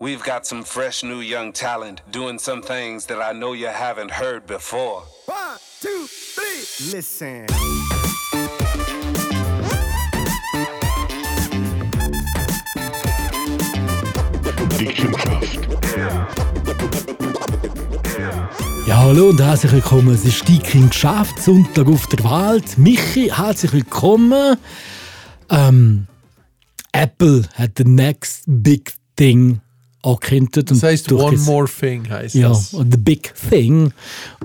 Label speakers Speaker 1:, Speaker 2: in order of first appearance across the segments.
Speaker 1: We've got some fresh new young talent doing some things that I know you haven't heard before.
Speaker 2: One, two, three. Listen.
Speaker 3: Ja, hallo und herzlich willkommen. Es ist die King Sonntag auf der Welt. Michi, herzlich willkommen. Ähm, Apple hat the next big thing angekündigt.
Speaker 4: Das heisst,
Speaker 3: durch
Speaker 4: One
Speaker 3: das-
Speaker 4: More Thing heisst
Speaker 3: Ja,
Speaker 4: das.
Speaker 3: und the big thing.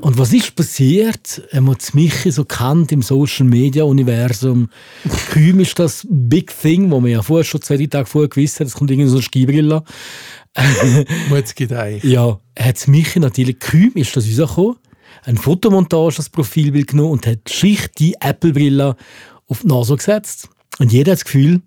Speaker 3: Und was ist passiert? Wenn man das Michi so kennt im Social Media Universum, Kühm ist das Big Thing, wo man ja vorher schon zwei drei Tage vorher gewusst hat, es kommt irgendwie so eine Skibrille.
Speaker 4: Muss geht eigentlich.
Speaker 3: Ja, hat Michi natürlich Kühm ist das rausgekommen, eine Fotomontage als Profilbild genommen und hat schlicht die Apple-Brille auf die Nase gesetzt. Und jeder hat das Gefühl,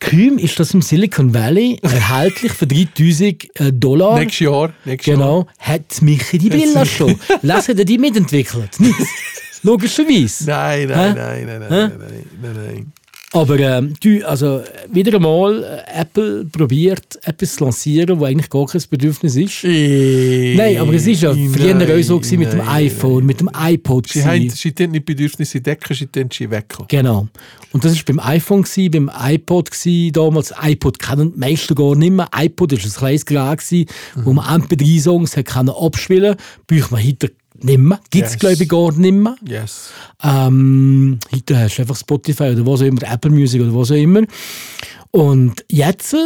Speaker 3: Kühm ist das im Silicon Valley erhältlich für 3000 äh, Dollar.
Speaker 4: Nächstes Jahr. Jahr.
Speaker 3: Genau, hat Michi die Brille schon. Lassen er die mitentwickelt? Nicht? Logischerweise.
Speaker 4: Nein, nein, nein, nein, nein, nein, nein, nein, nein.
Speaker 3: Aber ähm, du, also, wieder einmal, äh, Apple probiert etwas zu lancieren, wo eigentlich gar kein Bedürfnis ist. Nein, aber es ist ja früher auch so gewesen mit dem iPhone, mit dem iPod.
Speaker 4: Sie haben sie haben nicht Bedürfnisse decken, sie haben sie wegkommen.
Speaker 3: Genau. Und das war beim iPhone, gewesen, beim iPod gewesen, damals. iPod kennen die meisten gar nicht mehr. iPod war ein kleines Gerät, gewesen, wo man MP3-Songs hat können abspielen konnte. Braucht man heute nicht mehr. Gibt es,
Speaker 4: Yes.
Speaker 3: glaube ich, gar nicht mehr.
Speaker 4: Yes.
Speaker 3: Ähm, heute hast du einfach Spotify oder was auch immer, Apple Music oder was auch immer. Und jetzt äh,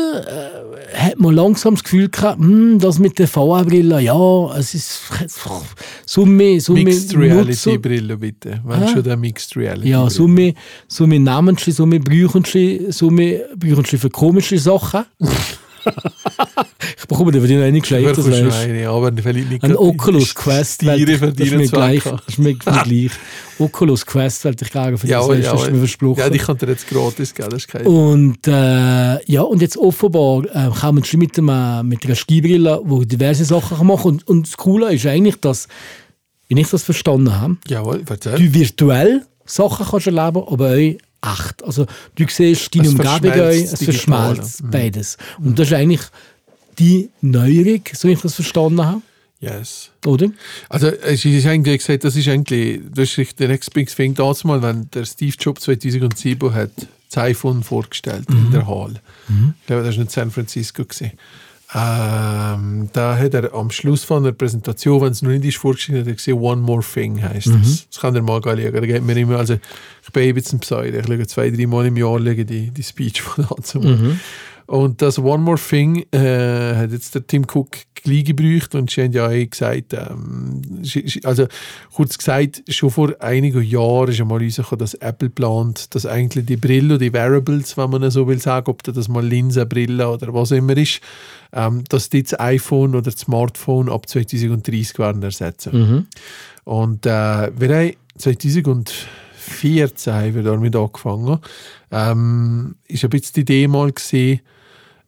Speaker 3: hat man langsam das Gefühl gehabt, hm, das mit der VR-Brille, ja, es ist so mehr
Speaker 4: Mixed
Speaker 3: Nutzer-
Speaker 4: Reality Brille bitte. Wenn
Speaker 3: Hä?
Speaker 4: schon der Mixed Reality.
Speaker 3: ja, mehr brauchen sie, so mehr brauchen sie für komische Sachen. ich bekomme dir für die noch nicht gescheit, das
Speaker 4: rein, aber vielleicht nicht
Speaker 3: Ein Oculus Quest,
Speaker 4: Stiere
Speaker 3: das ist mir
Speaker 4: verdienen
Speaker 3: gleich. Ist mir, gleich. Oculus Quest, wollte ich gerne für
Speaker 4: Ja,
Speaker 3: das
Speaker 4: aber- ja,
Speaker 3: ist mir versprochen.
Speaker 4: ja, die kann dir jetzt gratis geben, das ist kein
Speaker 3: Und äh, ja, und jetzt offenbar äh, kommen sie mit, dem, äh, mit einer Skibrille, wo diverse Sachen kann machen und, und das Coole ist eigentlich, dass, wenn ich das verstanden habe,
Speaker 4: Jawohl,
Speaker 3: du virtuell Sachen kannst erleben, aber auch echt. Also du siehst deine Umgebung
Speaker 4: verschmelzt
Speaker 3: es verschmelzt
Speaker 4: Mhm.
Speaker 3: beides. Und das ist eigentlich die Neuerung, so wie ich das verstanden habe,
Speaker 4: Yes.
Speaker 3: oder?
Speaker 4: Also es ist eigentlich gesagt, das ist eigentlich, das ist der Next Big Thing damals mal, wenn der Steve Jobs 2007 hat das iPhone vorgestellt
Speaker 3: Mhm.
Speaker 4: in der Hall. Ich glaube, das war in San Francisco. Gewesen. Ähm, da hat er am Schluss von der Präsentation, wenn es noch nicht ist, vorgestellt, hat er gesehen, One More Thing heisst
Speaker 3: Mhm.
Speaker 4: das. Das kann er mal schauen. Da geht mir immer, also ich bin ein bisschen Pseudo. Ich schaue zwei, drei Mal im Jahr die, die Speech von dazu.
Speaker 3: Mhm.
Speaker 4: Und das One More Thing äh, hat jetzt der Tim Cook gleich gebraucht und sie haben ja auch gesagt, ähm, also kurz gesagt, schon vor einigen Jahren ist einmal rausgekommen, dass Apple plant, dass eigentlich die Brille, die Wearables, wenn man so will sagen, ob das mal Linsenbrille oder was immer ist, ähm, dass die das iPhone oder das Smartphone ab 2030 werden ersetzen. Und äh, wir haben 2014 haben wir damit angefangen. Ähm, ist ein bisschen die Idee mal gesehen,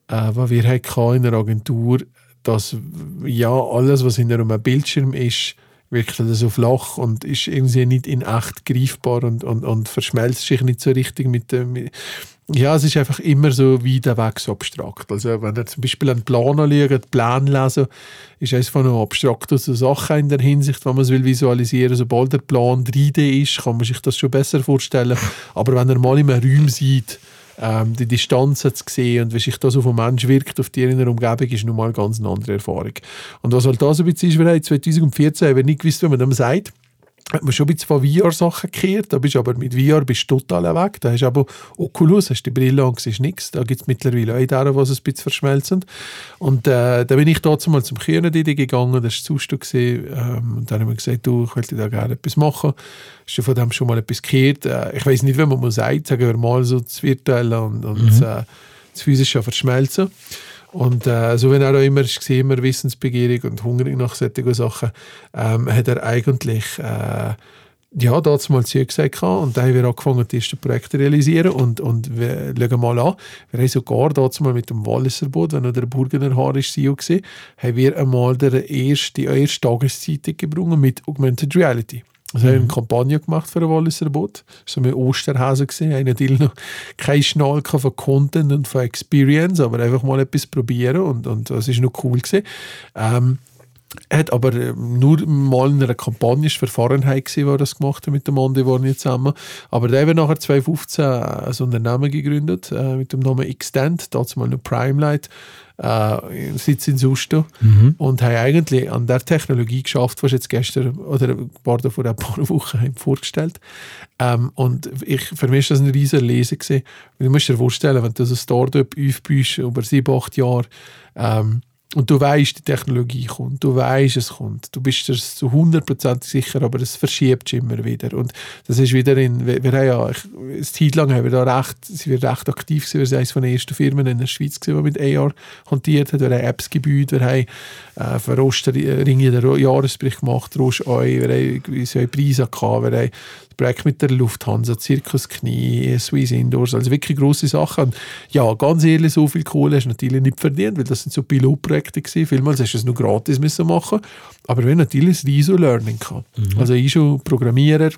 Speaker 4: äh, was wir hatten in der Agentur, dass ja alles, was in einem Bildschirm ist, wirklich so flach und ist irgendwie nicht in echt greifbar und, und, und verschmelzt sich nicht so richtig mit dem. Ja, es ist einfach immer so wie der Weg so abstrakt. Also wenn ihr zum Beispiel einen Plan anschaut, Plan lesen, ist es von einer abstrakten so Sache in der Hinsicht, wenn man es will visualisieren. Sobald der Plan 3D ist, kann man sich das schon besser vorstellen. Aber wenn ihr mal in einem Raum sieht, ähm, die Distanzen zu sehen und wie sich das auf einen Mensch wirkt, auf die in der Umgebung, ist nochmal ganz eine andere Erfahrung. Und was halt da so ein bisschen ist, wir haben 2014 haben wir nicht gewusst, wie man dem sagt, hat man schon ein bisschen von VR-Sachen gekehrt, da bist aber mit VR bist du total weg. Da hast du aber Oculus, hast die Brille an, siehst nichts. Da gibt es mittlerweile auch deren, was ein bisschen verschmelzen. Und äh, da bin ich dazu mal zum Kühnendidi gegangen, das war gewesen, Ähm, und dann haben wir gesagt, du, ich wollte da gerne etwas machen. Hast du von dem schon mal etwas gekehrt? Äh, ich weiß nicht, wie man muss sagt, sagen wir mal so das Virtuelle und, und äh, das Physische verschmelzen. Und äh, so wie er auch immer ist, immer wissensbegierig und hungrig nach solchen Sachen, ähm, hat er eigentlich äh, ja, dazu mal zu gesagt und dann haben wir angefangen, die ersten Projekte zu realisieren und, und wir schauen mal an, wir haben sogar dazu mal mit dem Walliser Boot, wenn noch der Burgener Haar ist CEO gewesen, haben wir einmal der erste, die erste Tageszeitung gebrungen mit Augmented Reality. Also mhm. haben eine Kampagne gemacht für ein Walliser Boot. Das war so ein Osterhase. Einer natürlich noch kein Schnall von Content und von Experience, aber einfach mal etwas probieren und, und das ist noch cool. Ähm, er hat aber ähm, nur mal in einer Kampagne, für Fahrenheit gesehen, wo er das gemacht hat mit dem Mondi Warni zusammen. Aber der hat nachher 2015 ein Unternehmen gegründet äh, mit dem Namen Extend, dazu mal noch Primelight, äh, Sitz in Susto mhm. und haben eigentlich an der Technologie geschafft, was jetzt gestern oder war vor ein paar Wochen haben vorgestellt. Ähm, und ich, für mich war das ein riesiger Lesen gewesen. Du musst dir vorstellen, wenn du so ein Startup aufbaust über sieben, acht Jahre, ähm, und du weißt, die Technologie kommt, du weißt, es kommt, du bist dir zu 100% sicher, aber es verschiebt sich immer wieder. Und das ist wieder in, wir, wir haben ja, eine Zeit lang haben wir da recht, sind wir recht aktiv gewesen, wir sind eines von den ersten Firmen in der Schweiz gewesen, die mit AR hantiert hat, wir haben Apps gebaut, wir haben äh, für Osterring den Jahresbericht gemacht, Eu, wir haben so Preise gehabt, wir haben Projekt mit der Lufthansa, Zirkus Knie, Swiss Indoors, also wirklich grosse Sachen. Und ja, ganz ehrlich, so viel Kohle hast du natürlich nicht verdient, weil das sind so Pilotprojekte gewesen. Vielmals hast du es nur gratis müssen machen aber wir haben natürlich ein riesen Learning gehabt. Mhm. Also ich schon Programmierer,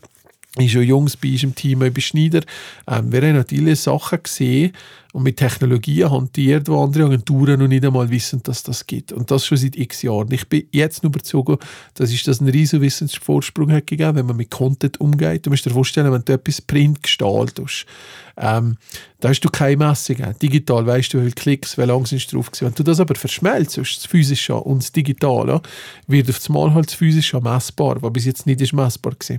Speaker 4: ich schon Jungs bei uns im Team, ich bin Schneider. Ähm, wir haben natürlich Sachen gesehen, und mit Technologien hantiert, wo andere Agenturen noch nicht einmal wissen, dass das gibt. Und das schon seit x Jahren. Ich bin jetzt nur überzeugt, dass es das einen riesen Wissensvorsprung hat gegeben, wenn man mit Content umgeht. Du musst dir vorstellen, wenn du etwas Print gestaltest, ähm, da hast du keine Messung. Digital weißt du, wie viele Klicks, wie lange sind drauf gewesen. Wenn du das aber verschmelzt, das Physische und das Digitale, wird auf das Mal halt das Physische messbar, was bis jetzt nicht messbar war.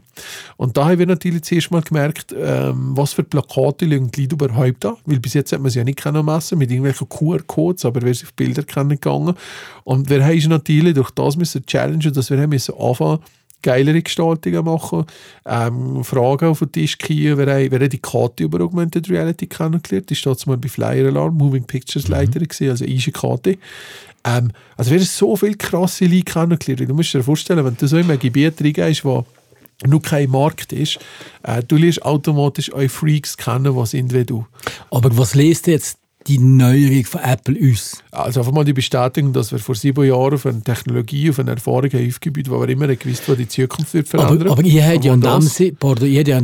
Speaker 4: Und da haben wir natürlich zuerst mal gemerkt, ähm, was für Plakate liegen die Leute überhaupt da, weil bis jetzt hat man sie ja nicht messen mit irgendwelchen QR-Codes, aber wir sind auf Bilder kennengegangen. Und wir haben natürlich durch das müssen challengen, dass wir haben müssen anfangen, geilere Gestaltungen machen, ähm, Fragen auf den Tisch kriegen, wer, wer hat die Karte über Augmented Reality kennengelernt, die steht mal bei Flyer Alarm, Moving Pictures mhm. Leiter gewesen, also Easy Karte. Ähm, also wir haben so viele krasse Leute kennengelernt. Du musst dir vorstellen, wenn du so in ein Gebiet reingehst, wo nur kein Markt ist, äh, du lernst automatisch eure Freaks kennen, was sind wie du.
Speaker 3: Aber was lest jetzt die Neuerung von Apple uns?
Speaker 4: Also einfach mal die Bestätigung, dass wir vor sieben Jahren auf eine Technologie, auf eine Erfahrung haben aufgebaut, wo wir immer gewusst wo die Zukunft wird verändern.
Speaker 3: Aber, aber ihr habt ja Namensee, pardon, ihr ja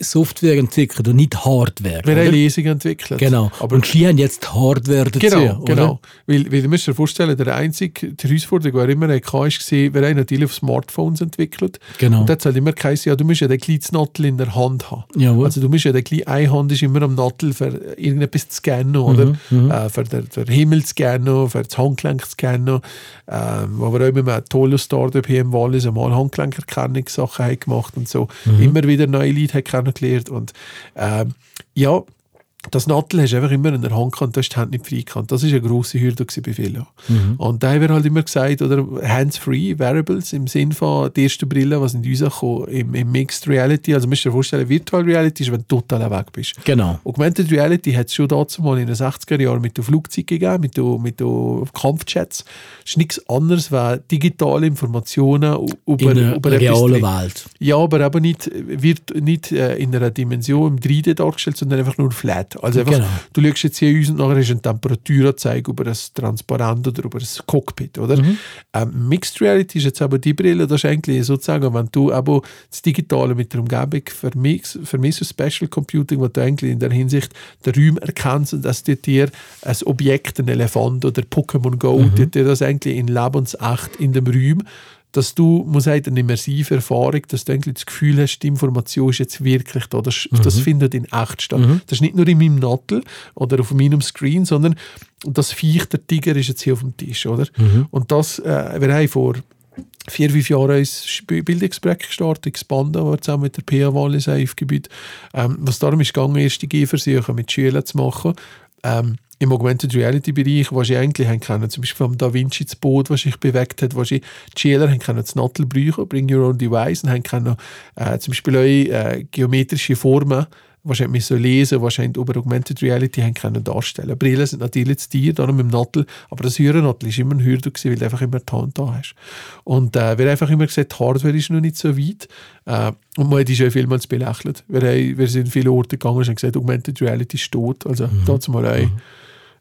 Speaker 3: Software entwickelt und nicht Hardware.
Speaker 4: Wir oder? haben Lesungen entwickelt.
Speaker 3: Genau. Aber und Sie haben jetzt Hardware dazu,
Speaker 4: Genau,
Speaker 3: oder?
Speaker 4: genau. Weil, weil du musst dir vorstellen, der einzige die Herausforderung, die immer hatte, war, wir haben natürlich auf Smartphones entwickelt.
Speaker 3: Genau.
Speaker 4: Und das hat immer geheißen, ja, du musst ja den kleinen Nattel in der Hand haben.
Speaker 3: Jawohl.
Speaker 4: Also du musst ja den kleinen, eine Hand ist immer am Nattel für irgendetwas zu scannen, oder?
Speaker 3: Mhm, mhm.
Speaker 4: Äh, für den, den Himmel zu scannen, für das Handgelenk zu scannen. Ähm, wo wir auch immer ein tolles Startup hier im Wallis einmal Handgelenkerkennungssachen gemacht und so.
Speaker 3: Mhm.
Speaker 4: Immer wieder neue Leute kennengelernt. Und ähm, ja, das Nattel hast du einfach immer in der Hand gehabt, du hast die Hand nicht frei gehabt. Das war eine grosse Hürde bei vielen.
Speaker 3: Mhm.
Speaker 4: Und da haben wir halt immer gesagt, oder hands-free Variables im Sinn von die ersten Brillen, was in uns kam, im, im Mixed Reality. Also, musst du dir vorstellen, Virtual Reality ist, wenn du total weg bist.
Speaker 3: Genau.
Speaker 4: Augmented Reality hat es schon dazu mal in den 60er Jahren mit den Flugzeugen gegeben, mit den, mit den Kampfjets. Das ist nichts anderes als digitale Informationen über,
Speaker 3: in der
Speaker 4: über
Speaker 3: realen Welt.
Speaker 4: ja, aber aber nicht, wird nicht äh, in einer Dimension im 3D dargestellt, sondern einfach nur flat. Also einfach,
Speaker 3: Genau.
Speaker 4: du schaust jetzt hier uns und nachher hast du eine Temperaturanzeige über das Transparent oder über das Cockpit, oder?
Speaker 3: Mhm.
Speaker 4: Ähm, Mixed Reality ist jetzt aber die Brille, das ist eigentlich sozusagen, wenn du aber das Digitale mit der Umgebung vermisst, vermisst Special Computing, wo du eigentlich in der Hinsicht den Raum erkennst und dass dir dir ein Objekt, ein Elefant oder Pokémon Go,
Speaker 3: Mhm.
Speaker 4: dir, dir das eigentlich in lebensecht in dem Raum dass du, muss sagen, eine immersive Erfahrung, dass du eigentlich das Gefühl hast, die Information ist jetzt wirklich da. Das, das findet in echt statt. Das ist nicht nur in meinem Nattel oder auf meinem Screen, sondern das Viech, der Tiger, ist jetzt hier auf dem Tisch, oder? Und das, äh, wir haben vor vier, fünf Jahren ein Sp- Bildungsprojekt gestartet, Expanda, wo wir zusammen mit der PA Wallis haben aufgebaut, ähm, was darum ist gegangen, erste Gehversuche mit Schülern zu machen. Ähm, im Augmented Reality Bereich, was ich eigentlich haben können, zum Beispiel vom Da Vinci das Boot, was sich bewegt hat, was ich die Schüler haben können das Nattel brauchen, Bring Your Own Device, und haben können äh, zum Beispiel auch äh, geometrische Formen wahrscheinlich so lesen, wahrscheinlich über Augmented Reality haben können darstellen. Brillen sind natürlich das Tier, darum im Nattel, aber das Hörernattel ist immer ein Hürde gewesen, weil du einfach immer die Hand da hast. Und äh, wir haben einfach immer gesagt, die Hardware ist noch nicht so weit. Äh, und man hat die schon vielmals belächelt. Wir, haben, wir sind viele Orte gegangen und haben gesagt, Augmented Reality ist tot. Also mhm. dazu mal ein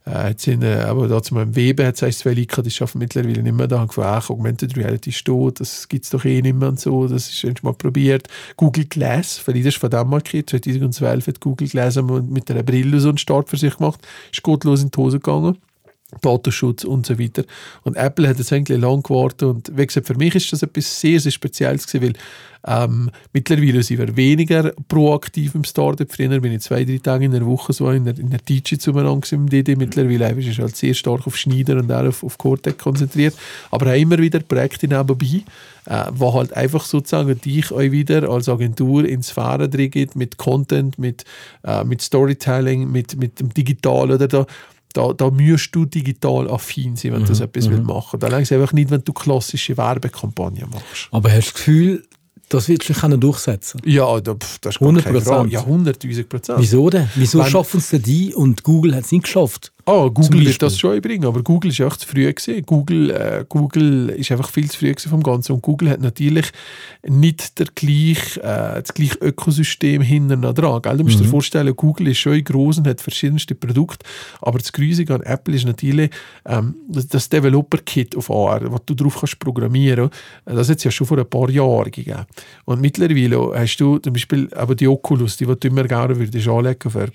Speaker 4: Äh, jetzt sind, äh, aber da zum Weben hat es zwei Leute, die arbeiten mittlerweile nicht mehr da, haben gefunden, ach, Augmented Reality steht, das gibt es doch eh nicht mehr und so, das ist schon mal probiert. Google Glass, vielleicht ist von markiert, 2012 hat Google Glass mit einer Brille so einen Start für sich gemacht, ist gottlos in die Hose gegangen. Datenschutz und so weiter. Und Apple hat jetzt eigentlich lang gewartet und wie gesagt, für mich ist das etwas sehr, sehr Spezielles gewesen, weil ähm, mittlerweile sind wir weniger proaktiv im Startup. Früher bin ich zwei, drei Tage in der Woche so in der, in der DJ zueinander im DD. Mittlerweile ist es halt sehr stark auf Schneider und auch auf, auf Cortex konzentriert. Aber auch immer wieder Projekte nebenbei, äh, wo halt einfach sozusagen dich euch wieder als Agentur ins Fahren drin geht mit Content, mit, äh, mit Storytelling, mit, mit dem Digital oder da da, da musst du digital affin sein, wenn du das etwas mhm. machen willst. Da längst einfach nicht, wenn du klassische Werbekampagnen machst.
Speaker 3: Aber hast du das Gefühl, das wird sich durchsetzen
Speaker 4: Ja, das ist
Speaker 3: 100 Prozent.
Speaker 4: Ja, 100'000 Prozent.
Speaker 3: Wieso denn? Wieso schaffen es denn die und Google hat es nicht geschafft?
Speaker 4: Ah, Google wird das schon bringen, aber Google ist echt zu früh gewesen. Google, äh, Google ist einfach viel zu früh vom Ganzen und Google hat natürlich nicht der gleich, äh, das gleiche Ökosystem hinten dran. Gell? Du musst mhm. dir vorstellen, Google ist schon groß und hat verschiedenste Produkte, aber das Grüßige an Apple ist natürlich ähm, das Developer-Kit auf AR, was du drauf kannst programmieren. Das hat es ja schon vor ein paar Jahren gegeben. Und mittlerweile hast du zum Beispiel aber die Oculus, die, die du immer gerne würdest anlegen für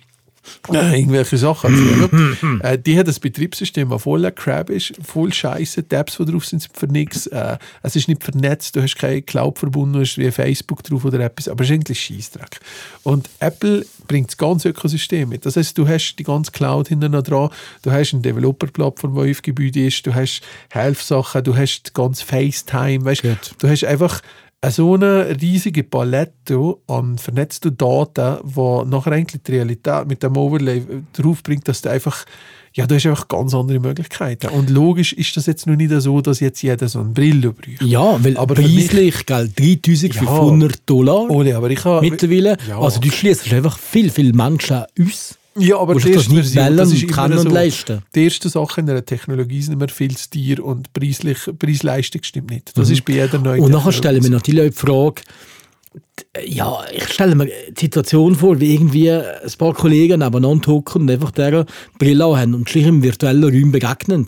Speaker 4: äh, irgendwelche Sachen erzählen. äh, die hat das Betriebssystem, das voller Crap ist, voll Scheiße, die Apps, die drauf sind, sind für nichts. Äh, es ist nicht vernetzt, du hast keine Cloud verbunden, hast wie Facebook drauf oder etwas, aber es ist eigentlich Scheißdreck. Und Apple bringt das ganze Ökosystem mit. Das heißt, du hast die ganze Cloud hinten dran, du hast eine Developer-Plattform, die auf Gebäude ist, du hast Helfsachen, du hast ganz FaceTime, weißt, du hast einfach so eine riesige Palette an vernetzten Daten, die nachher eigentlich die Realität mit dem Overlay draufbringt, dass du einfach ja, du hast einfach ganz andere Möglichkeiten. Und logisch ist das jetzt noch nicht so, dass jetzt jeder so eine Brille braucht.
Speaker 3: Ja, weil aber preislich, gell, 3500 ja, Dollar
Speaker 4: Ole, aber ich habe,
Speaker 3: mittlerweile. Ja. Also du schließt einfach viel, viel Menschen aus.
Speaker 4: Ja, aber die erste
Speaker 3: Version, wählen, das ist kann und leisten.
Speaker 4: Die erste Sache in der Technologie sind immer viel zu teuer und preislich, Preis-Leistung stimmt nicht. Das mhm. ist bei jeder neuen
Speaker 3: Und nachher stelle ich mir natürlich auch die Frage, ja, ich stelle mir die Situation vor, wie irgendwie ein paar Kollegen nebeneinander hocken und einfach dieser Brille haben und sich im virtuellen Raum begegnen.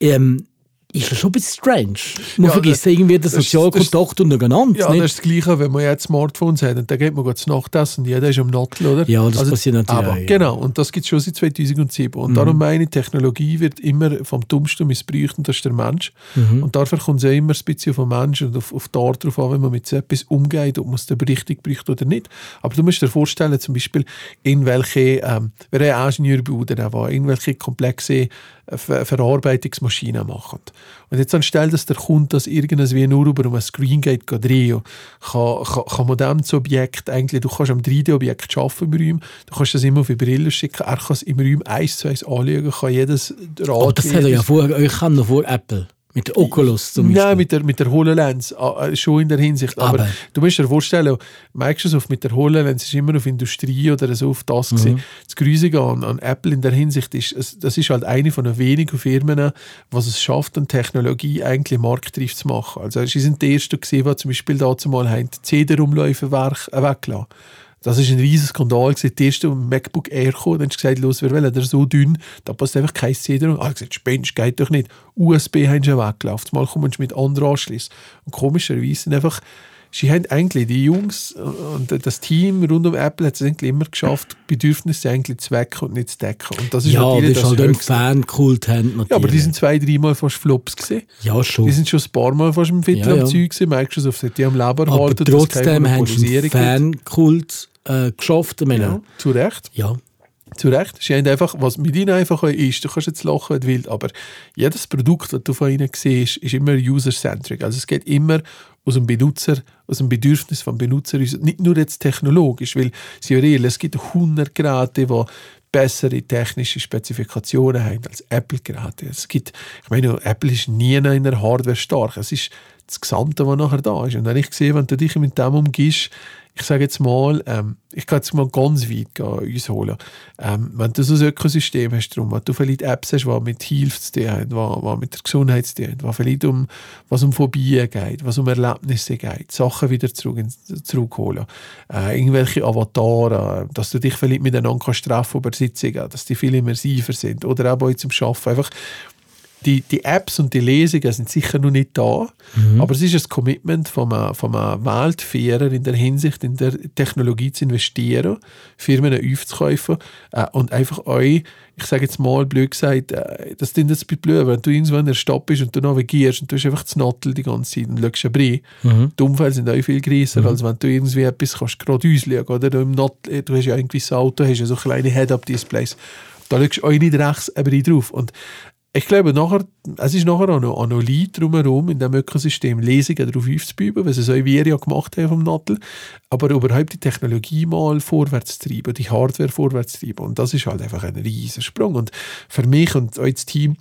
Speaker 3: Ähm, ist das schon ein bisschen strange. Man ja, vergisst das, irgendwie den Sozialkontakt untereinander.
Speaker 4: Ja, nicht? das ist das Gleiche, wenn man jetzt Smartphones hat und dann geht man zu Nacht essen und jeder ist am Nattel, oder?
Speaker 3: Ja, das also, passiert natürlich aber,
Speaker 4: ja. Genau, und das gibt es schon seit 2007. Und mhm. darum meine ich, Technologie wird immer vom Dummsten missbraucht und das ist der Mensch. Mhm. Und dafür kommt es ja immer ein bisschen vom Menschen und auf, auf die Art darauf an, wenn man mit so etwas umgeht, ob man es dann richtig braucht oder nicht. Aber du musst dir vorstellen, zum Beispiel in welche, ähm, wer ein Ingenieurbauer, der in welche komplexe Ver Verarbeitungsmaschinen machen. Und jetzt anstelle, dass der Kunde das irgendwie nur über ein Screen geht, drehen kann, kann, kann man dem das Objekt eigentlich, du kannst am 3D-Objekt arbeiten im Raum, du kannst das immer auf die Brille schicken, er kann es im Raum eins zu eins anschauen, kann jedes
Speaker 3: Rad... Aber das hat er ja vor, euch noch vor Apple. Mit der Oculus zum Beispiel?
Speaker 4: Nein, mit der, mit der HoloLens, ah, äh, schon in der Hinsicht. Aber, Aber du musst dir vorstellen, Microsoft mit der HoloLens ist immer auf Industrie oder so auf das mhm. gesehen. Das Grüßige an, an Apple in der Hinsicht ist, das ist halt eine von den wenigen Firmen, was es schafft, an Technologie eigentlich marktreif zu machen. Also sie sind die Ersten gesehen, die zum Beispiel dazu mal CD-Rumläufe weggelassen das ist ein riesiger Skandal. Der erste MacBook Air kam, dann hast du gesagt, los, wir wollen der so dünn, da passt einfach kein CD dran. Ah, ich gesagt, spinnst, geht doch nicht. USB haben sie weggelaufen. Mal kommst du mit anderen anschließen. Und komischerweise sind einfach, sie haben eigentlich, die Jungs und das Team rund um Apple hat es eigentlich immer geschafft, Bedürfnisse eigentlich zu wecken und nicht zu decken. Und das ist
Speaker 3: ja, das ist halt ein Fankult haben natürlich.
Speaker 4: Ja, aber die sind zwei, dreimal fast Flops gesehen.
Speaker 3: Ja, schon.
Speaker 4: Die sind schon ein paar Mal fast im Viertel ja, ja. am Zeug gewesen. Microsoft hat die am Leben
Speaker 3: erhalten. Aber trotzdem haben sie einen Fankult äh, geschafft. Meine,
Speaker 4: ja, zu Recht.
Speaker 3: Ja.
Speaker 4: Zu Recht. Sie haben einfach, was mit ihnen einfach ist, du kannst jetzt lachen, wenn du willst, aber jedes Produkt, das du von ihnen siehst, ist immer user-centric. Also es geht immer aus dem Benutzer, aus dem Bedürfnis vom Benutzer, nicht nur jetzt technologisch, weil, sie real, es gibt 100 Geräte, die bessere technische Spezifikationen haben als Apple-Geräte. Es gibt, ich meine, Apple ist nie in der Hardware stark. Es ist das Gesamte, was nachher da ist. Und wenn ich sehe, wenn du dich mit dem umgehst, ich sage jetzt mal, ähm, ich kann jetzt mal ganz weit gehen, uns holen. Ähm, wenn du so ein Ökosystem hast, drum, wenn du vielleicht Apps hast, die mit Hilfe zu tun haben, die, die mit der Gesundheit zu tun haben, die vielleicht um, was um Phobien geht, was um Erlebnisse geht, Sachen wieder zurück, zurückholen, äh, irgendwelche Avatare, dass du dich vielleicht miteinander kannst treffen über Sitzungen, dass die viel immersiver sind oder auch bei zum Arbeiten, einfach die, die Apps und die Lesungen sind sicher noch nicht da, mhm. aber es ist ein Commitment von einem, von einem Weltführer in der Hinsicht, in der Technologie zu investieren, Firmen aufzukaufen äh, und einfach euch, ich sage jetzt mal blöd gesagt, äh, das ist jetzt blöd, wenn du irgendwo in der Stadt bist und du navigierst und du hast einfach das Nattel die ganze Zeit und schaust ein mhm. die Umfälle sind auch viel größer, mhm. als wenn du irgendwie etwas kannst gerade ausschauen oder du, im Nattel, du hast ja irgendwie ein Auto, hast ja so kleine Head-Up-Displays da schaust du auch nicht rechts ein drauf. Und ich glaube, nachher, es ist nachher auch noch, Leid drumherum in diesem Ökosystem, Lesungen darauf aufzubauen, was es auch wir ja gemacht haben vom Nattel, aber überhaupt die Technologie mal vorwärts treiben, die Hardware vorwärts treiben. Und das ist halt einfach ein riesiger Sprung. Und für mich und auch Team,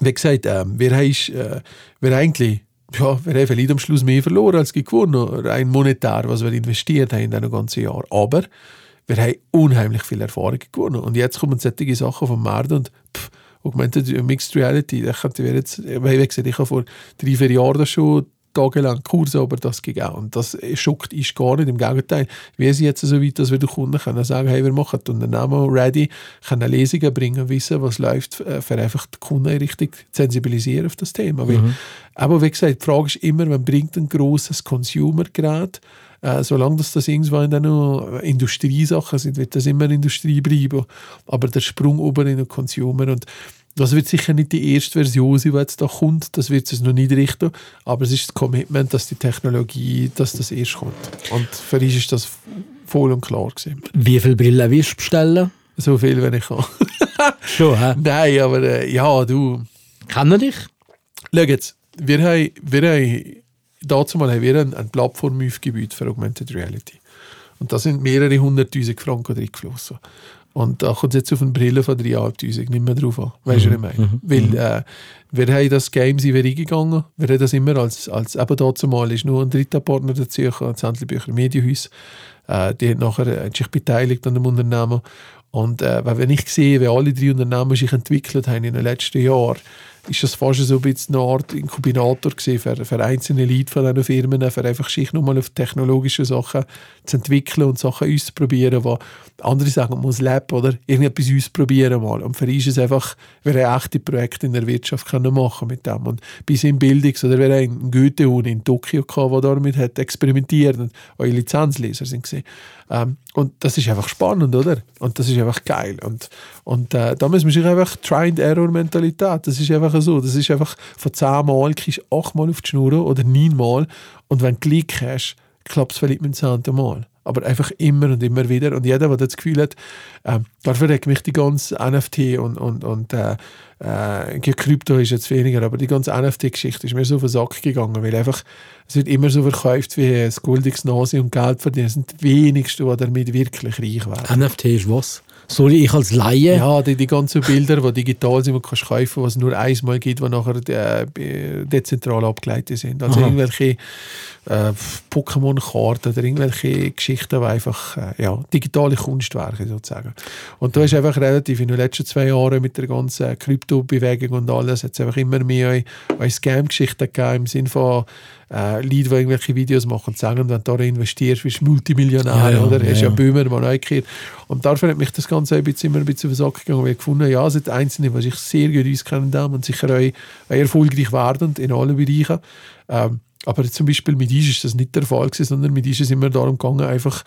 Speaker 4: wie gesagt, äh, wir, haben, äh, wir eigentlich ja, wir haben vielleicht am Schluss mehr verloren als gewonnen, rein monetär, was wir investiert haben in diesem ganzen Jahr. Aber wir haben unheimlich viel Erfahrung gewonnen. Und jetzt kommen solche Sachen vom Markt und pff, Augmented Mixed Reality. Ich, könnte jetzt, wie gesagt, ich habe vor drei, vier Jahren schon tagelang Kurse über das gegeben. Und das schockt ist gar nicht. Im Gegenteil, wir sind jetzt so weit, dass wir den Kunden können sagen hey, wir machen die Unternehmen ready, können Lesungen bringen, wissen, was läuft, äh, für einfach die Kunden richtig sensibilisieren auf das Thema. Mhm. aber wie gesagt, die Frage ist immer, man bringt ein grosses Consumer-Gerät äh, solange das, das irgendwann dann noch Industriesachen sind, wird das immer Industrie bleiben. Aber der Sprung oben in den Consumer und das wird sicher nicht die erste Version sein, die jetzt da kommt. Das wird es noch nicht richten. Aber es ist das Commitment, dass die Technologie, dass das erst kommt. Und für uns ist das voll und klar gewesen.
Speaker 3: Wie viele Brillen wirst du bestellen?
Speaker 4: So viel, wenn ich kann.
Speaker 3: Schon, hä?
Speaker 4: Nein, aber äh, ja, du.
Speaker 3: Kennen dich?
Speaker 4: Schau jetzt, wir haben, wir haben dazu mal haben wir eine, eine Plattform aufgebaut für Augmented Reality. Und da sind mehrere hunderttausend Franken reingeflossen. Und da kommt es jetzt auf eine Brille von 3'500 nicht mehr drauf an. Weißt du, mhm. was ich meine? Mhm. Weil mhm. äh, wir haben das Game sind wir eingegangen. Wir haben das immer als, als eben dazu mal ist nur ein dritter Partner dazu gekommen, das Händlerbücher Medienhaus. Äh, die hat nachher äh, sich beteiligt an dem Unternehmen. Und äh, wenn ich sehe, wie alle drei Unternehmen sich entwickelt haben in den letzten Jahren, ist das fast so ein eine Art Inkubator für, für einzelne Leute von diesen Firmen, für einfach sich nochmal auf technologische Sachen zu entwickeln und Sachen auszuprobieren, wo andere sagen, man muss Lab oder irgendetwas ausprobieren mal. Und für uns ist es einfach, wir haben echte Projekte in der Wirtschaft können machen mit dem. Und bis in Bildungs- oder haben eine Goethe-Uni in Tokio gehabt, die damit hat experimentiert und eure Lizenzleser sind gesehen. Ähm, und das ist einfach spannend, oder? Und das ist einfach geil. Und, und äh, da muss man sich einfach Try-and-Error-Mentalität, das ist einfach so. Das ist einfach von zehn Mal kriegst du achtmal auf die Schnur oder neunmal. Und wenn du Glück hast, klappt es vielleicht mit dem zehnten Mal. Aber einfach immer und immer wieder. Und jeder, der das Gefühl hat, äh, dafür hat mich die ganze NFT und, und, und äh, äh, Krypto ist jetzt weniger, aber die ganze NFT-Geschichte ist mir so auf den Sack gegangen, weil einfach, es wird immer so verkauft wie das goldiges Nase und Geld verdienen. Das sind die wenigsten, die damit wirklich reich werden.
Speaker 3: NFT ist was? Soll ich als Laie?
Speaker 4: Ja, die, die ganzen Bilder, die digital sind, die du kannst kaufen was es nur einmal gibt, die nachher äh, dezentral abgeleitet sind. Also Aha. irgendwelche äh, Pokémon-Karten oder irgendwelche Geschichten, die einfach äh, ja, digitale Kunstwerke sozusagen. Und da ist einfach relativ in den letzten zwei Jahren mit der ganzen Krypto-Bewegung und alles, hat es einfach immer mehr Scam-Geschichten gegeben im Sinne von äh, Leute, die irgendwelche Videos machen und sagen, wenn du da investierst, bist du Multimillionär, ja, oder? Ja, Hast ja, ja Böhmer mal eingekehrt. Und dafür hat mich das Ganze ein bisschen, immer ein bisschen auf den Sack gegangen, weil ich gefunden ja, es sind Einzelne, die sich sehr gut auskennen haben und sicher auch, auch erfolgreich werden in allen Bereichen. Ähm, aber zum Beispiel mit uns ist das nicht der Fall gewesen, sondern mit uns ist es immer darum gegangen, einfach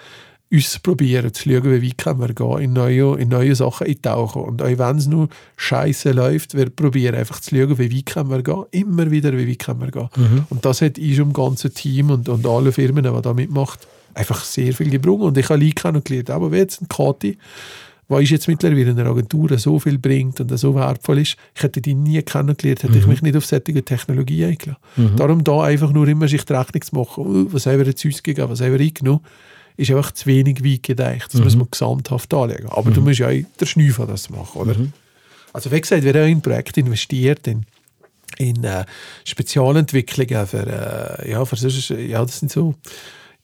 Speaker 4: auszuprobieren, zu schauen, wie weit können wir gehen, in neue, in neue Sachen eintauchen. Und auch wenn es nur scheiße läuft, wir probieren einfach zu schauen, wie weit können wir gehen, immer wieder, wie weit können wir gehen. Mhm. Und das hat ich im ganzen Team und, und alle Firmen, die da mitmachen, einfach sehr viel gebrungen. Und ich habe Leute kennengelernt, aber wie jetzt ein Kati, was jetzt mittlerweile in der Agentur so viel bringt und so wertvoll ist, ich hätte die nie kennengelernt, hätte mhm. ich mich nicht auf solche Technologie eingeladen. Mhm. Darum da einfach nur immer sich die Rechnung zu machen, oh, was haben wir jetzt ausgegeben, was haben wir eingenommen, ist einfach zu wenig weit gedacht. Das mhm. muss man gesamthaft anlegen. Aber du mhm. musst ja auch der Schnüffel das machen, oder? Mhm. Also wie gesagt, wir haben in Projekte investiert, in, in äh, Spezialentwicklungen für, äh, ja, für, ja, das sind so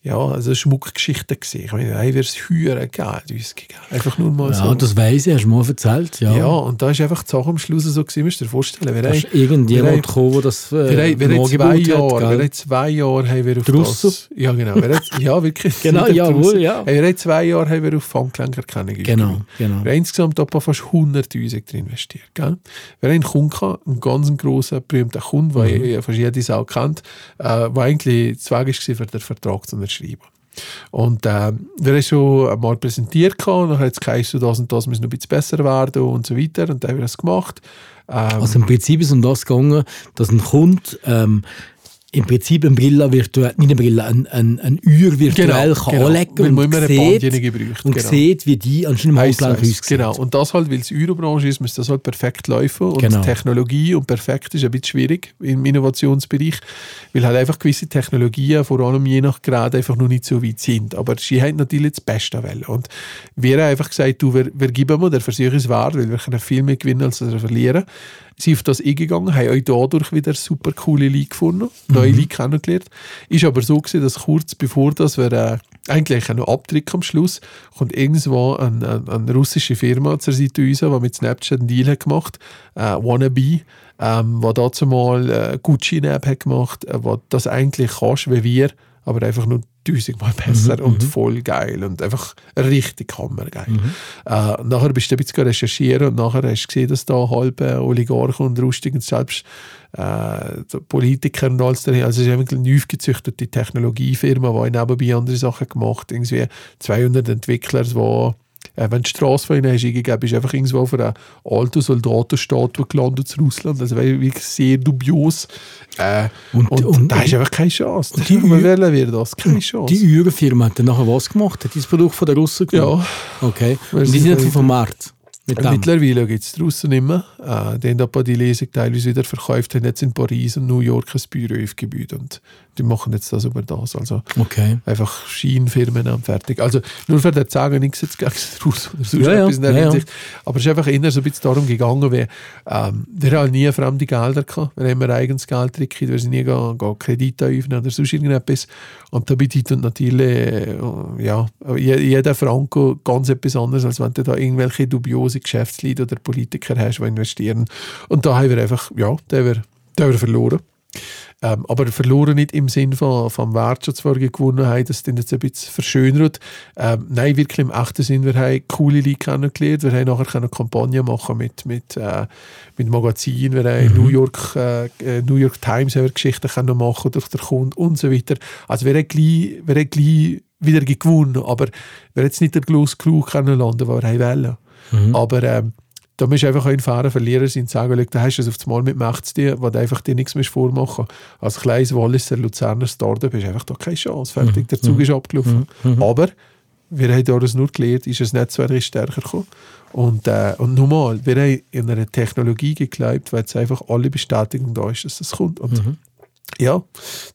Speaker 4: ja, also Schmuckgeschichten gesehen. Ich meine, wäre es höher geil, uns gegeben. Einfach nur mal
Speaker 3: Ja,
Speaker 4: so.
Speaker 3: das weiss ich, hast du mir erzählt. Ja.
Speaker 4: ja, und da ist einfach die Sache am Schluss so gewesen, musst du dir vorstellen. Wir
Speaker 3: Da ist irgendjemand
Speaker 4: wir
Speaker 3: gekommen, der das äh,
Speaker 4: wir haben, wir zwei Jahre,
Speaker 3: hat,
Speaker 4: wir haben zwei Jahre haben wir auf
Speaker 3: Die Russen?
Speaker 4: das... Ja, genau. Wir haben, ja, wirklich.
Speaker 3: Genau, jawohl, ja.
Speaker 4: Wir haben zwei Jahre haben wir auf Funklenkerkennung
Speaker 3: Genau, genau.
Speaker 4: Wir haben insgesamt etwa fast 100'000 drin investiert. Gell? Wir haben einen Kunden einen ganz grossen, berühmten Kunden,
Speaker 3: Mhm.
Speaker 4: den mhm. fast jede Sau kennt, äh, der eigentlich Zweig war, für den Vertrag zu unterschreiben. Und äh, wir haben schon einmal präsentiert, und dann hat es geheißen, das und das muss noch ein bisschen besser werden und so weiter. Und dann haben wir das gemacht. Ähm,
Speaker 3: Also im Prinzip ist es um das gegangen, dass ein Kunde ähm, im Prinzip eine Brille virtuell, nicht eine Brille, ein, ein, ein Uhr virtuell kann anlegen
Speaker 4: Weil man
Speaker 3: und,
Speaker 4: eine
Speaker 3: sieht,
Speaker 4: gebraucht.
Speaker 3: und
Speaker 4: genau.
Speaker 3: sieht, wie die anscheinend im
Speaker 4: eins.
Speaker 3: aussieht.
Speaker 4: Genau. Und das halt, weil es Eurobranche ist, muss das halt perfekt laufen. Und
Speaker 3: Genau.
Speaker 4: Technologie und perfekt ist ein bisschen schwierig im Innovationsbereich, weil halt einfach gewisse Technologien, vor allem je nach Grad, einfach noch nicht so weit sind. Aber sie haben natürlich das Beste wollen. Und wir haben einfach gesagt, du, wir, wir geben mal, der Versuch ist wahr, weil wir können viel mehr gewinnen, als wir verlieren. Sie sind auf das eingegangen, haben euch dadurch wieder super coole Leute gefunden, neue Leute kennengelernt. Ist aber so gewesen, dass kurz bevor das wir äh, eigentlich einen Abtritt am Schluss kommt irgendwo eine, eine, eine russische Firma zur Seite uns, die mit Snapchat einen Deal hat gemacht äh, Wannabe, ähm, die dazu mal äh, Gucci-App hat gemacht, äh, wo das eigentlich kannst, wie wir, aber einfach nur tausendmal besser und voll geil und einfach richtig hammergeil. Äh, nachher bist du ein bisschen recherchieren und nachher hast du gesehen, dass da halbe Oligarchen und Rustig und selbst äh, Politiker und alles dahin. Also es ist eine aufgezüchtete Technologiefirma, die nebenbei andere Sachen gemacht Irgendwie 200 Entwickler, die äh, wenn du die Straße von ihnen hast, eingegeben, bist du einfach irgendwo auf einer alten Soldatenstatue gelandet in Russland. Also wirklich sehr dubios. Äh,
Speaker 3: Und-
Speaker 4: und,
Speaker 3: und-
Speaker 4: da ist einfach keine Chance.
Speaker 3: und die
Speaker 4: wählen wir das. Keine Chance.
Speaker 3: Die Uhrenfirma hat dann nachher was gemacht? Hat dieses Produkt von den Russen genommen?
Speaker 4: ja.
Speaker 3: Okay. Und die sind vom Markt. Mit dem.
Speaker 4: Mittlerweile gibt es draußen nicht mehr. Äh, die haben aber die Lesung teilweise wieder verkauft, haben jetzt in Paris und New York ein Büro aufgebaut und die machen jetzt das über das. Also
Speaker 3: Okay.
Speaker 4: einfach Schienenfirmen und fertig. Also nur für das sagen, nichts jetzt gegen den Russ oder sonst
Speaker 3: Ja, ja,
Speaker 4: etwas in der
Speaker 3: ja.
Speaker 4: Aber es ist einfach eher so ein bisschen darum gegangen, wie, ähm, wir haben nie fremde Gelder gehabt. Wir haben immer eigenes Geld drin, wir sind nie gehen, gehen Kredite öffnen oder sonst irgendetwas. Und da bedeutet natürlich, äh, ja, je- jeder Franco ganz etwas anderes, als wenn du da irgendwelche dubiose Geschäftsleute oder Politiker hast, die investieren. Und da haben wir einfach, ja, da haben wir, da haben wir verloren. Ähm, aber verloren nicht im Sinn von, vom Wert, den zwar gewonnen haben, das den jetzt ein bisschen verschönert. Ähm, nein, wirklich im echten Sinn, wir haben coole Leute kennengelernt, wir haben nachher eine Kampagne machen mit, mit, äh, mit Magazinen, wir haben New, York, äh, New York Times haben wir Geschichten können machen durch den Kunden und so weiter. Also wir haben gleich, wir haben gleich wieder gewonnen, aber wir haben jetzt nicht der grosse Crew kennenlernen, den wir haben wollen. Aber ähm, da musst du einfach ein fairer Verlierer sein und sagen, da hast du es auf das Mal mit Macht zu tun, wo du einfach dir nichts mehr vormachen Als kleines Walliser, Luzerner Startup hast du einfach da keine Chance. Fertig, der Zug ist abgelaufen. Aber wir haben daraus nur gelernt, ist das Netzwerk ist stärker gekommen. Und, äh, und nochmal, wir haben in einer Technologie geglaubt, weil jetzt einfach alle Bestätigung da ist, dass das kommt. Und ja,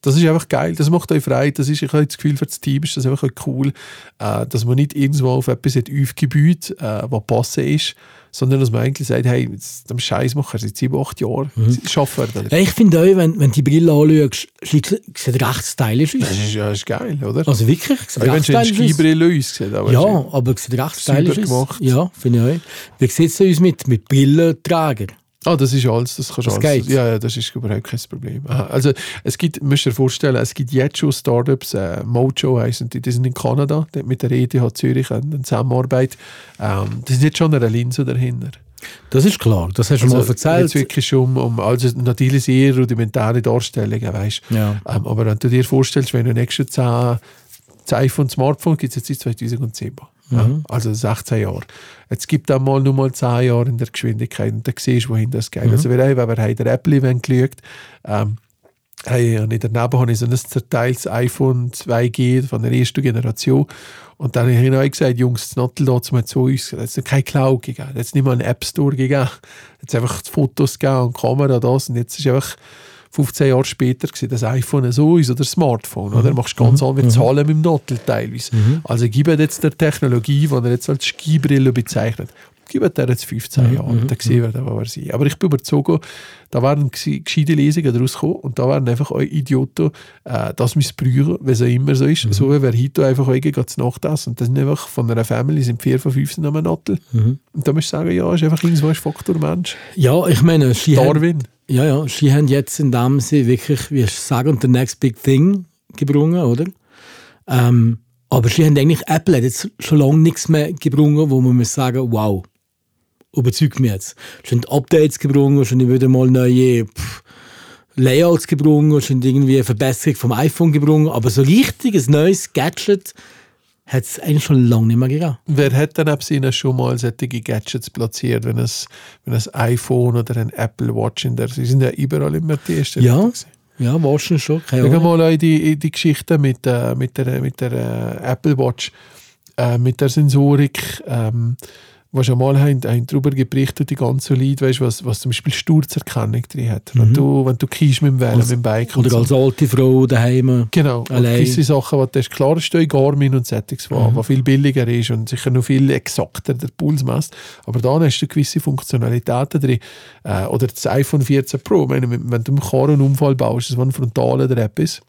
Speaker 4: das ist einfach geil. Das macht euch frei. Das ist, ich habe das Gefühl, für das Team ist das einfach cool, äh, dass man nicht irgendwo auf etwas hat aufgebaut, äh, was passend ist, sondern dass man eigentlich sagt, hey, am Scheiß machen seit sieben, acht Jahren, schaffen wir das.
Speaker 3: Ja, ich finde auch, wenn, wenn die Brille anschaust, sieht sieht recht stylisch aus.
Speaker 4: Das ist, ja, ist geil, oder?
Speaker 3: Also wirklich, sieht recht stylisch aus.
Speaker 4: Skibrille aussieht. Aber
Speaker 3: Ja, aber es sieht recht stylisch aus.
Speaker 4: gemacht.
Speaker 3: Ja, finde ich auch. Wie sieht es aus mit, mit Brillenträger?
Speaker 4: Ah, das ist alles, das kannst du
Speaker 3: Das
Speaker 4: alles.
Speaker 3: geht.
Speaker 4: Ja, ja, das ist überhaupt kein Problem. Aha. Also es gibt, müsst ihr vorstellen, es gibt jetzt schon Startups, äh, Mojo heißen die, die sind in Kanada, mit der ETH Zürich eine, Zusammenarbeit. Ähm, die sind jetzt schon eine Linse dahinter.
Speaker 3: Das ist klar, das hast du mal
Speaker 4: Also, Jetzt
Speaker 3: erzählt.
Speaker 4: wirklich schon um, um also natürlich sehr rudimentäre Darstellungen, weißt
Speaker 3: Ja.
Speaker 4: ähm, Aber wenn du dir vorstellst, wenn du nächstes 10, das iPhone, Smartphone gibt es jetzt seit 2010.
Speaker 3: Mhm.
Speaker 4: also 16 Jahre. Jetzt gibt es mal nur mal 10 Jahre in der Geschwindigkeit und dann siehst du, wohin das geht.
Speaker 3: Mhm.
Speaker 4: Also wir haben, wenn wir haben der Apple-Event geschaut ähm, hey, und daneben habe ich so ein zerteiltes iPhone 2G von der ersten Generation. Und dann habe ich ihnen gesagt, Jungs, das Nattel da zu uns es hat keine Cloud gegeben, es hat nicht mal einen App Store gegeben. Es hat einfach die Fotos gegeben und die Kamera das. Und jetzt ist einfach 15 Jahre später gewesen, das iPhone so ist oder das Smartphone. Oder? Du machst ganz andere Zahlen mit dem Nattel teilweise. Also gibt jetzt der Technologie, die er jetzt als Skibrille bezeichnet, gebe der jetzt 15 Jahre und dann sehen wir, dann, wo wir sind. Aber ich bin überzeugt, da waren gse- gescheite Lesungen daraus gekommen und da waren einfach auch Idioten, äh, das missbrauchen, wie es immer so ist. So wie wer heute einfach auch geht zu Nacht essen und das sind einfach von einer Family, sind vier von fünf am Nattel. Und da musst du sagen, ja, ist einfach irgendwo ein Faktor Mensch.
Speaker 3: Ja, ich meine, sie haben,
Speaker 4: Darwin.
Speaker 3: ja, ja, sie haben jetzt in dem sie wirklich, wie ich sagen, the next big thing gebrungen, oder? Ähm, aber sie haben eigentlich, Apple hat jetzt schon lange nichts mehr gebrungen, wo man muss sagen, wow, überzeugt mich jetzt. Sie haben Updates gebrungen, sie haben wieder mal neue pff, Layouts gebrungen, sie haben irgendwie eine Verbesserung vom iPhone gebrungen, aber so richtig ein neues Gadget hat es eigentlich schon lange nicht mehr gegeben.
Speaker 4: Wer hat denn ab ihnen schon mal solche Gadgets platziert, wenn es, wenn es iPhone oder ein Apple Watch in der, sie sind ja überall immer die ersten.
Speaker 3: Ja, ja, wahrscheinlich schon, keine Ahnung.
Speaker 4: mal die, die Geschichte mit, äh, mit der, mit der äh, Apple Watch, äh, mit der Sensorik, ähm, was schon mal haben, haben darüber berichtet, die ganze Lied, weißt, was, was zum Beispiel Sturzerkennung drin hat. Wenn du, wenn du kiehst mit dem Velo, mit dem Bike
Speaker 3: Mhm. Oder
Speaker 4: so.
Speaker 3: als alte Frau daheim.
Speaker 4: Genau,
Speaker 3: Allein.
Speaker 4: gewisse Sachen, die du klar in Garmin und Settings,
Speaker 3: Mhm.
Speaker 4: was viel billiger ist und sicher noch viel exakter der Puls misst. Aber da hast du gewisse Funktionalitäten drin. Äh, oder das iPhone 14 Pro, meine, wenn du im Karren einen Unfall baust, das war ein frontaler der App ist,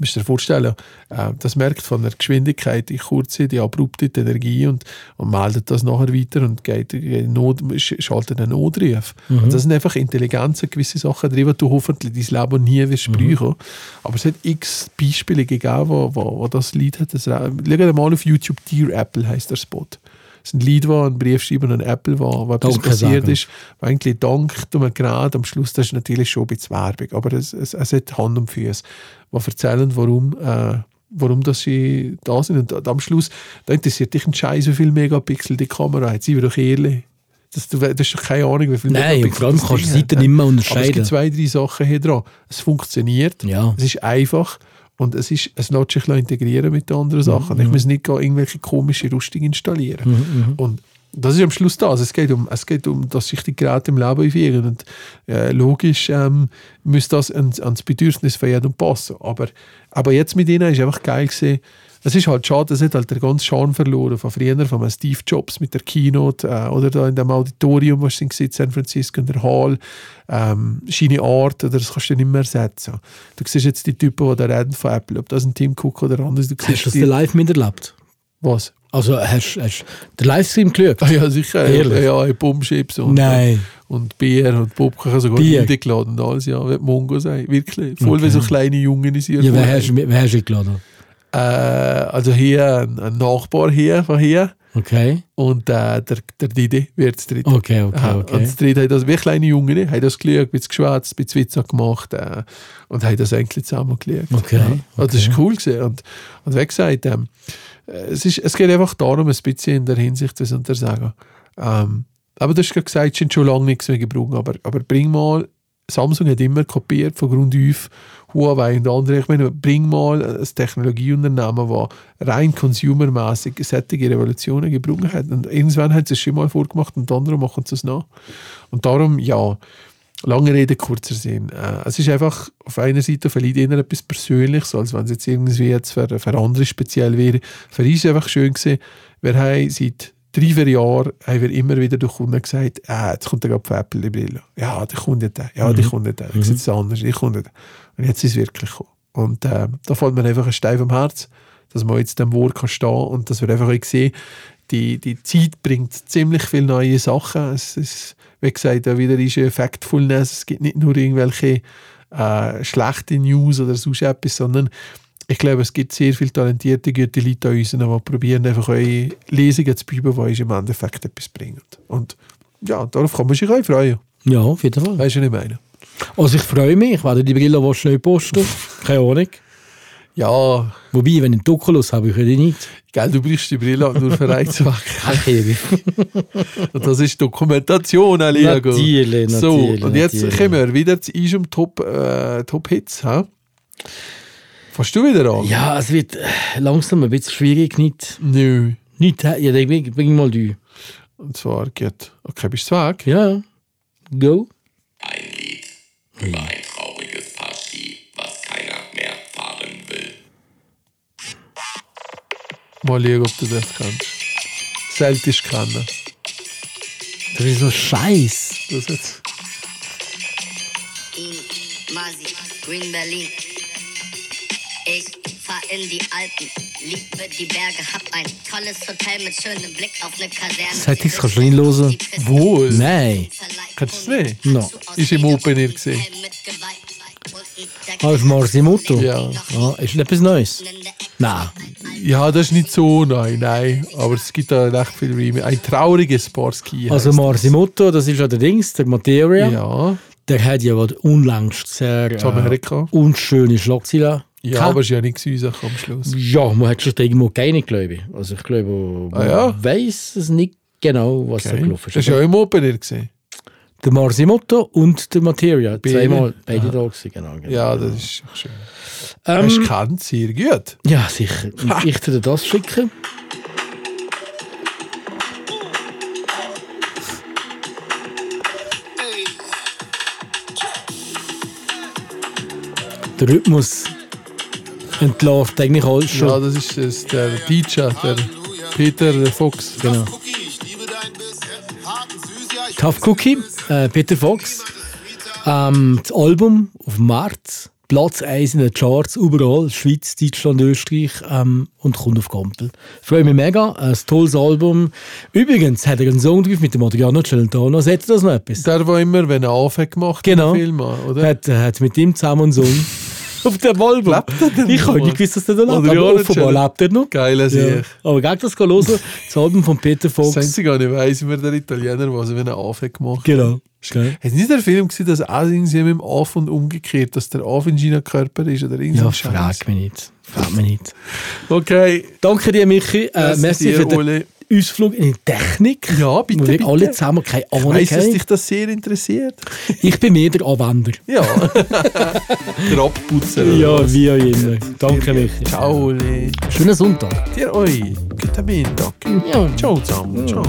Speaker 4: musst dir vorstellen, äh, das merkt von der Geschwindigkeit in Kurze die abrupte die Energie und, und meldet das nachher weiter und geht, Not, sch- schaltet einen Notruf. Und das sind einfach Intelligenzen, gewisse Sachen drin, die du hoffentlich dein Leben nie wirst brauchen. Aber es hat x Beispiele gegeben, wo, wo, wo das Lied hat. Das, schau dir mal auf YouTube, Dear Apple heißt der Spot. Ein Lied, wo ein Brief schreiben an Apple, wo, wo etwas
Speaker 3: Danke
Speaker 4: passiert
Speaker 3: sagen.
Speaker 4: ist. Wo eigentlich Dank tun wir gerade am Schluss, das ist natürlich schon ein bisschen Werbung, aber es, es, es hat Hand und Füße, die erzählen, warum, äh, warum dass sie da sind. Und am Schluss, da interessiert dich ein Scheiß, wie viele Megapixel die Kamera hat. Seien wir doch ehrlich. Das, du, du hast doch keine Ahnung, wie viele
Speaker 3: Nein,
Speaker 4: Megapixel
Speaker 3: vor allem kannst du Seiten nicht mehr
Speaker 4: Aber es
Speaker 3: unterscheiden.
Speaker 4: gibt zwei, drei Sachen hier dran. Es funktioniert,
Speaker 3: Ja.
Speaker 4: es ist einfach und es, ist, es lässt sich integrieren mit den
Speaker 3: Mhm,
Speaker 4: anderen Sachen. Ich muss nicht irgendwelche komische Rüstung installieren.
Speaker 3: Mhm,
Speaker 4: Und das ist am Schluss das. Es geht um, es geht um dass sich die Geräte im Leben einfügen. Und äh, logisch ähm, muss das ans, ans Bedürfnis von jedem passen. Aber, aber jetzt mit ihnen ist einfach geil gesehen. Es ist halt schade, es hat halt der ganze Charme verloren von früher, von Steve Jobs mit der Keynote äh, oder da in dem Auditorium, was sie in San Francisco in der Hall, ähm, seine Art, oder das kannst du nicht mehr ersetzen. Du siehst jetzt die Typen, die da reden von Apple, ob das ein Tim Cook oder anders, du
Speaker 3: Hast du
Speaker 4: siehst
Speaker 3: das live miterlebt?
Speaker 4: was?
Speaker 3: Also hast du den Livestream geschaut?
Speaker 4: Ah, ja, sicher.
Speaker 3: Ehrlich?
Speaker 4: Ja, ja, Bombschips und,
Speaker 3: Nein.
Speaker 4: und Bier und Popcorn, sogar
Speaker 3: Bier?
Speaker 4: Bier geladen und alles, ja, wie die Mongo sein. Wirklich. Voll wie so kleine Jungen in
Speaker 3: Ja, wer hast, du- wer hast du eingeladen?
Speaker 4: Äh, Also hier ein, ein Nachbar hier von hier
Speaker 3: Okay.
Speaker 4: und äh, der, der Didi wird das dritte.
Speaker 3: Okay, okay, okay.
Speaker 4: Und das dritte hat das, wie kleine Jungen, haben das geschaut, ein bisschen geschwätzt, ein bisschen Witze gemacht äh, und haben das eigentlich zusammen geschaut.
Speaker 3: Okay,
Speaker 4: Ja. Und das ist cool gewesen. Und, und wie gesagt, ähm, es, ist, es geht einfach darum, ein bisschen in der Hinsicht zu untersagen. Ähm, aber du hast gerade gesagt, es sind schon lange nichts mehr gebraucht, aber, aber bring mal, Samsung hat immer kopiert von Grund auf, Huawei und andere. Ich meine, bring mal ein Technologieunternehmen, das rein consumermäßig solche Revolutionen gebrungen hat. Und irgendwann hat es schon mal vorgemacht und andere machen es nach. Und darum, ja, lange Rede, kurzer Sinn. Äh, es ist einfach auf einer Seite vielleicht eher etwas Persönliches, als wenn es jetzt irgendwie jetzt für, für andere speziell wäre. Für uns ist es einfach schön gewesen, wir haben seit drei, vier Jahren haben wir immer wieder durch Kunden gesagt, ah, jetzt kommt der von Apple die Brille. Ja, die kommt nicht, ja, die kommt nicht, ich sehe es anders, ich kommt nicht. Und jetzt ist es wirklich gekommen. Und äh, da fällt mir einfach ein Stein am Herz, dass man jetzt dem Wort kann stehen und dass wir einfach sehen, die, die Zeit bringt ziemlich viele neue Sachen. Es ist, wie gesagt, auch wieder ist Factfulness. Es gibt nicht nur irgendwelche äh, schlechte News oder sonst etwas, sondern ich glaube, es gibt sehr viele talentierte, gute Leute an uns, die probieren, einfach eure Lesungen zu bleiben, die uns im Endeffekt etwas bringen. Und ja, darauf kann man sich auch freuen.
Speaker 3: Ja, auf jeden Fall.
Speaker 4: Weißt du, was ich meine?
Speaker 3: Also ich freue mich, ich werde die Brille schnell posten. Keine Ahnung.
Speaker 4: Ja,
Speaker 3: Wobei, wenn ich einen Oculus habe, ich die nicht.
Speaker 4: gell, du brauchst die Brille nur für.
Speaker 3: Okay,
Speaker 4: Und das ist Dokumentation, Aliago.
Speaker 3: Natürlich,
Speaker 4: So,
Speaker 3: natürlich,
Speaker 4: und jetzt
Speaker 3: natürlich.
Speaker 4: kommen wir wieder zu unserem Top, äh, Top? Fährst du wieder an?
Speaker 3: Ja, es wird äh, langsam ein bisschen schwierig. Nicht,
Speaker 4: Nö.
Speaker 3: nicht ja, dann bring, mal die.
Speaker 4: Und zwar geht. Okay, bist du weg?
Speaker 3: Ja. Go.
Speaker 5: Ein Lied über ein trauriges Paar-Ski, was keiner mehr fahren will.
Speaker 4: Mal schauen, ob du das kannst. Selten kennen.
Speaker 3: Das ist so scheiß.
Speaker 4: Das jetzt.
Speaker 6: In Masi, Green Berlin. Ich fahr in die Alpen, liebe die Berge, hab ein tolles Hotel mit schönem Blick auf eine Kaserne.
Speaker 3: Seit ich's kannst du nicht hören.
Speaker 4: Wohl.
Speaker 3: Nein.
Speaker 4: Kennst du es nicht?
Speaker 3: No.
Speaker 4: Ist im Open Air gesehen.
Speaker 3: Ah, auf Marsimoto?
Speaker 4: Ja.
Speaker 3: Ah, ist das etwas Neues? Nein.
Speaker 4: Ja, das ist nicht so neu, nein. Aber es gibt da recht viel Remake. Ein trauriges Sparsky.
Speaker 3: Also Marsimoto, das ist ja der Dings, der Materia.
Speaker 4: das. Ja,
Speaker 3: Der hat ja gerade unlängst sehr äh, unschöne Schlagzeilen.
Speaker 4: Ja,
Speaker 3: gehabt.
Speaker 4: aber es ist ja nicht gewesen, am Schluss.
Speaker 3: Ja, man hat schon irgendwo keine, glaube ich. Also ich glaube, man
Speaker 4: Ah, ja?
Speaker 3: weiß es nicht genau, was da
Speaker 4: Okay.
Speaker 3: gelaufen
Speaker 4: Das
Speaker 3: ist.
Speaker 4: ist ja im Open Air gesehen.
Speaker 3: Der Marsimoto und der Materia,
Speaker 4: Beide?
Speaker 3: zweimal beide da gewesen, genau. genau.
Speaker 4: Ja, das ist schön.
Speaker 3: Ähm,
Speaker 4: Hast du kennt sehr gut.
Speaker 3: ja, sicher. Und ich würde das schicken. Der Rhythmus entlarvt eigentlich alles schon.
Speaker 4: Ja, das ist das, der DJ, der Peter Fox.
Speaker 3: Genau. Tough Cookie, äh, Peter Fox. Ähm, das Album auf März, Platz 1 in den Charts, überall, Schweiz, Deutschland, Österreich ähm, und kommt auf Gampel. Freue mich mega, ein tolles Album. Übrigens hat er einen Song drauf mit dem Adriano Celentano. Sagt ihr das noch etwas?
Speaker 4: Der, der immer, wenn er anfängt gemacht
Speaker 3: Genau.
Speaker 4: Film, oder?
Speaker 3: Hat, hat mit ihm zusammen einen Song auf dem Album.
Speaker 4: Lebt er denn
Speaker 3: ich habe nicht gewusst, dass der da lebt, aber offenbar
Speaker 4: Celentano.
Speaker 3: lebt er noch.
Speaker 4: Geiler
Speaker 3: Ja.
Speaker 4: Sieg.
Speaker 3: Aber gegen das gehen hören, das Album von Peter
Speaker 4: Das
Speaker 3: Fox.
Speaker 4: Einzige, was ich weiss, wie der Italiener war, also wenn er anfängt gemacht
Speaker 3: Genau. Geil.
Speaker 4: Hat nicht der Film gesehen, dass auch irgendwie mit dem und umgekehrt, dass der Af in Gina Körper ist oder irgend so
Speaker 3: Ja, frag mich nicht. Frag mich nicht.
Speaker 4: Okay.
Speaker 3: Danke dir, Michi. Äh,
Speaker 4: Merci
Speaker 3: merci
Speaker 4: dir,
Speaker 3: für den
Speaker 4: Ole.
Speaker 3: Ausflug in die Technik.
Speaker 4: Ja, bitte,
Speaker 3: wir
Speaker 4: bitte.
Speaker 3: alle zusammen keine
Speaker 4: Ich
Speaker 3: Ahnung
Speaker 4: weiss, dass dich das sehr interessiert.
Speaker 3: Ich bin mehr der Anwender.
Speaker 4: Ja. der Abputzer.
Speaker 3: Ja, wie auch immer. Danke, Michi.
Speaker 4: Ciao, Ole.
Speaker 3: Schönen Sonntag.
Speaker 4: Dir euch. Guten Mittag.
Speaker 3: Ja.
Speaker 4: Ciao zusammen. Ciao.